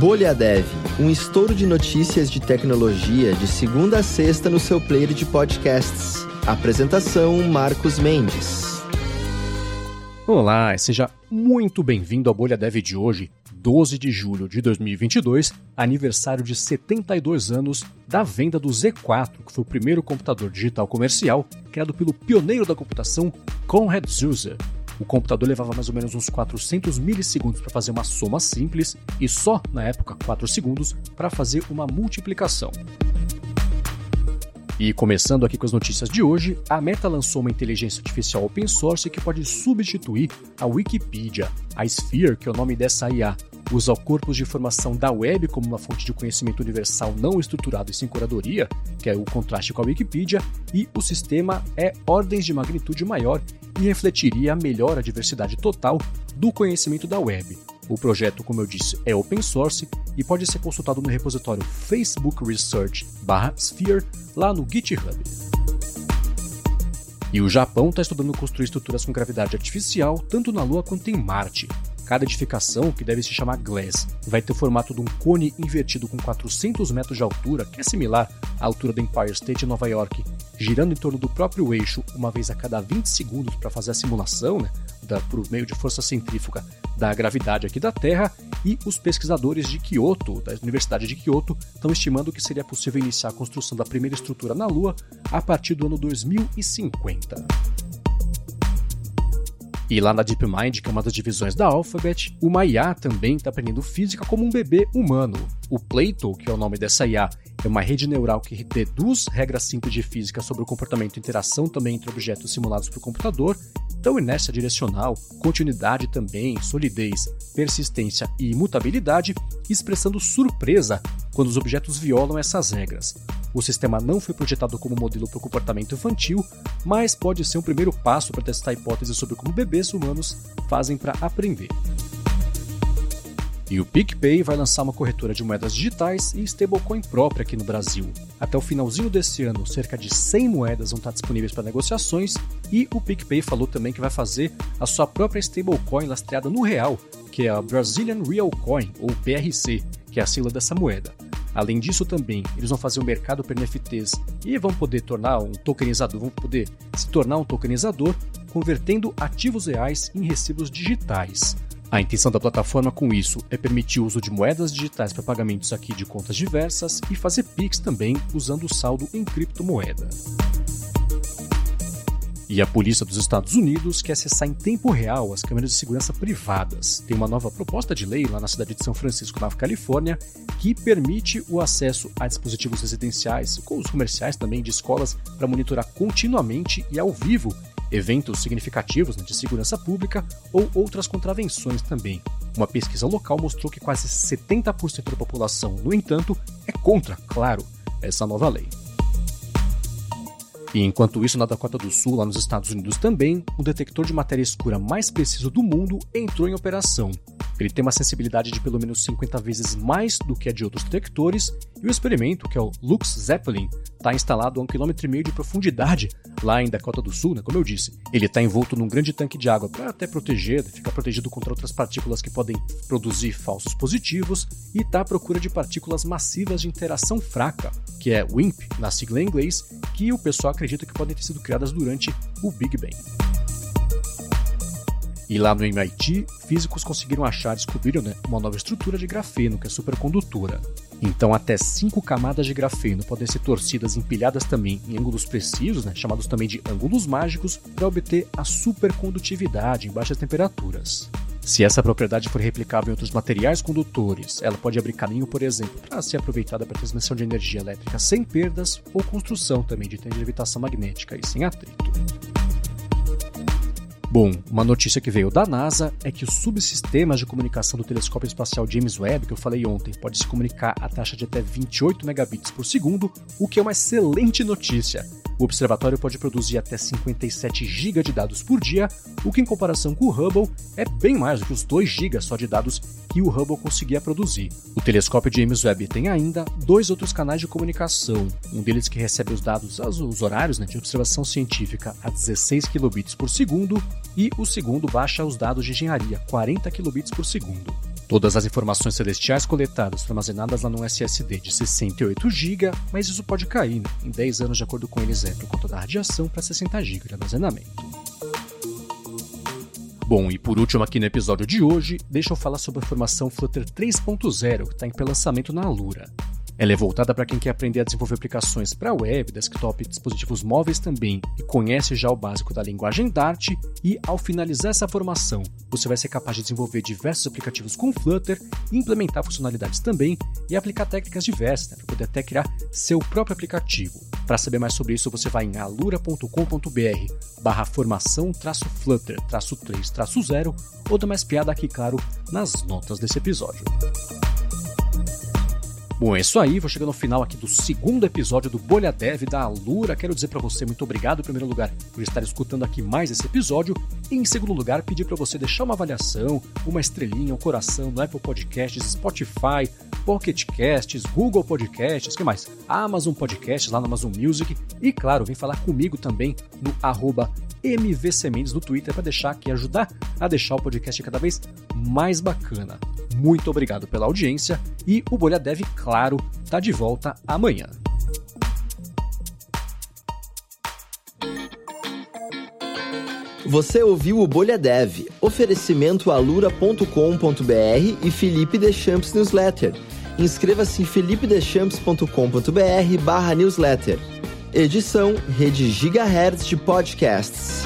Bolha Dev, um estouro de notícias de tecnologia de segunda a sexta no seu player de podcasts. Apresentação Marcos Mendes. Olá, seja muito bem-vindo à Bolha Dev de hoje, 12 de julho de 2022, aniversário de 72 anos da venda do Z4, que foi o primeiro computador digital comercial criado pelo pioneiro da computação Konrad Zuse. O computador levava mais ou menos uns 400 milissegundos para fazer uma soma simples e só, na época, 4 segundos para fazer uma multiplicação. E começando aqui com as notícias de hoje, a Meta lançou uma inteligência artificial open source que pode substituir a Wikipedia. A Sphere, que é o nome dessa IA, usa corpos de informação da web como uma fonte de conhecimento universal não estruturado e sem curadoria, que é o contraste com a Wikipedia, e o sistema é ordens de magnitude maior e refletiria melhor a diversidade total do conhecimento da web. O projeto, como eu disse, é open source e pode ser consultado no repositório Facebook Research Sphere lá no GitHub. E o Japão está estudando construir estruturas com gravidade artificial tanto na Lua quanto em Marte. Cada edificação, que deve se chamar Glass, vai ter o formato de um cone invertido com 400 metros de altura, que é similar à altura do Empire State em Nova York, girando em torno do próprio eixo uma vez a cada 20 segundos para fazer a simulação, né, da, por meio de força centrífuga da gravidade aqui da Terra, e os pesquisadores de Kyoto, da Universidade de Kyoto, estão estimando que seria possível iniciar a construção da primeira estrutura na Lua a partir do ano 2050. E lá na DeepMind, que é uma das divisões da Alphabet, uma IA também está aprendendo física como um bebê humano. O Plato, que é o nome dessa IA, é uma rede neural que deduz regras simples de física sobre o comportamento e interação também entre objetos simulados por computador então, inércia direcional, continuidade também, solidez, persistência e imutabilidade, expressando surpresa quando os objetos violam essas regras. O sistema não foi projetado como modelo para o comportamento infantil, mas pode ser um primeiro passo para testar hipóteses sobre como bebês humanos fazem para aprender. E o PicPay vai lançar uma corretora de moedas digitais e stablecoin própria aqui no Brasil. Até o finalzinho desse ano, cerca de 100 moedas vão estar disponíveis para negociações e o PicPay falou também que vai fazer a sua própria stablecoin lastreada no real, que é a Brazilian Real Coin, ou BRC, que é a sigla dessa moeda. Além disso, também eles vão fazer um mercado para NFTs e vão poder tornar um tokenizador, vão poder se tornar um tokenizador, convertendo ativos reais em recibos digitais. A intenção da plataforma com isso é permitir o uso de moedas digitais para pagamentos aqui de contas diversas e fazer Pix também usando o saldo em criptomoeda. E a polícia dos Estados Unidos quer acessar em tempo real as câmeras de segurança privadas. Tem uma nova proposta de lei lá na cidade de São Francisco, na Califórnia, que permite o acesso a dispositivos residenciais, com os comerciais também de escolas, para monitorar continuamente e ao vivo eventos significativos né, de segurança pública ou outras contravenções também. Uma pesquisa local mostrou que quase 70% da população, no entanto, é contra, claro, essa nova lei. E enquanto isso, na Dakota do Sul, lá nos Estados Unidos também, o detector de matéria escura mais preciso do mundo entrou em operação. Ele tem uma sensibilidade de pelo menos 50 vezes mais do que a de outros detectores, e o experimento, que é o Lux Zeppelin, está instalado a um quilômetro e meio de profundidade, lá em Dakota do Sul, né, como eu disse. Ele está envolto num grande tanque de água para até proteger, ficar protegido contra outras partículas que podem produzir falsos positivos, e está à procura de partículas massivas de interação fraca, que é WIMP, na sigla em inglês, que o pessoal acredita que podem ter sido criadas durante o Big Bang. E lá no MIT, físicos conseguiram achar, descobriram né, uma nova estrutura de grafeno que é supercondutora. Então, até cinco camadas de grafeno podem ser torcidas empilhadas também em ângulos precisos, né, chamados também de ângulos mágicos, para obter a supercondutividade em baixas temperaturas. Se essa propriedade for replicável em outros materiais condutores, ela pode abrir caminho, por exemplo, para ser aproveitada para transmissão de energia elétrica sem perdas ou construção também de trens de levitação magnética e sem atrito. Bom, uma notícia que veio da NASA é que os subsistemas de comunicação do telescópio espacial James Webb, que eu falei ontem, pode se comunicar a taxa de até 28 megabits por segundo, o que é uma excelente notícia. O observatório pode produzir até 57 GB de dados por dia, o que em comparação com o Hubble é bem mais do que os 2 GB só de dados que o Hubble conseguia produzir. O telescópio James Webb tem ainda dois outros canais de comunicação, um deles que recebe os dados, os horários né, de observação científica a 16 kbps por segundo e o segundo baixa os dados de engenharia, 40 kbps por segundo. Todas as informações celestiais coletadas foram armazenadas lá no SSD de 68 GB, mas isso pode cair né? em 10 anos de acordo com eles é por conta da radiação para 60 GB de armazenamento. Bom, e por último aqui no episódio de hoje, deixa eu falar sobre a formação Flutter 3.0 que está em lançamento na Alura. Ela é voltada para quem quer aprender a desenvolver aplicações para web, desktop e dispositivos móveis também e conhece já o básico da linguagem Dart. E ao finalizar essa formação, você vai ser capaz de desenvolver diversos aplicativos com Flutter, implementar funcionalidades também e aplicar técnicas diversas né, para poder até criar seu próprio aplicativo. Para saber mais sobre isso, você vai em alura.com.br barra formação flutter 3 0 ou dá mais piada aqui, claro, nas notas desse episódio. Bom, é isso aí, vou chegando ao final aqui do segundo episódio do Bolha Dev da Alura. Quero dizer para você muito obrigado, em primeiro lugar, por estar escutando aqui mais esse episódio. E em segundo lugar, pedir para você deixar uma avaliação, uma estrelinha, um coração no Apple Podcasts, Spotify, Pocket Casts, Google Podcasts, que mais? Amazon Podcasts, lá no Amazon Music. E claro, vem falar comigo também no arroba MVCMendes no Twitter para deixar aqui, ajudar a deixar o podcast cada vez mais bacana. Muito obrigado pela audiência e o Bolha Dev, claro, tá de volta amanhã. Você ouviu o Bolha Dev, oferecimento alura.com.br e Felipe Deschamps Newsletter. Inscreva-se em felipedeschamps.com.br barra newsletter. Edição Rede Gigahertz de Podcasts.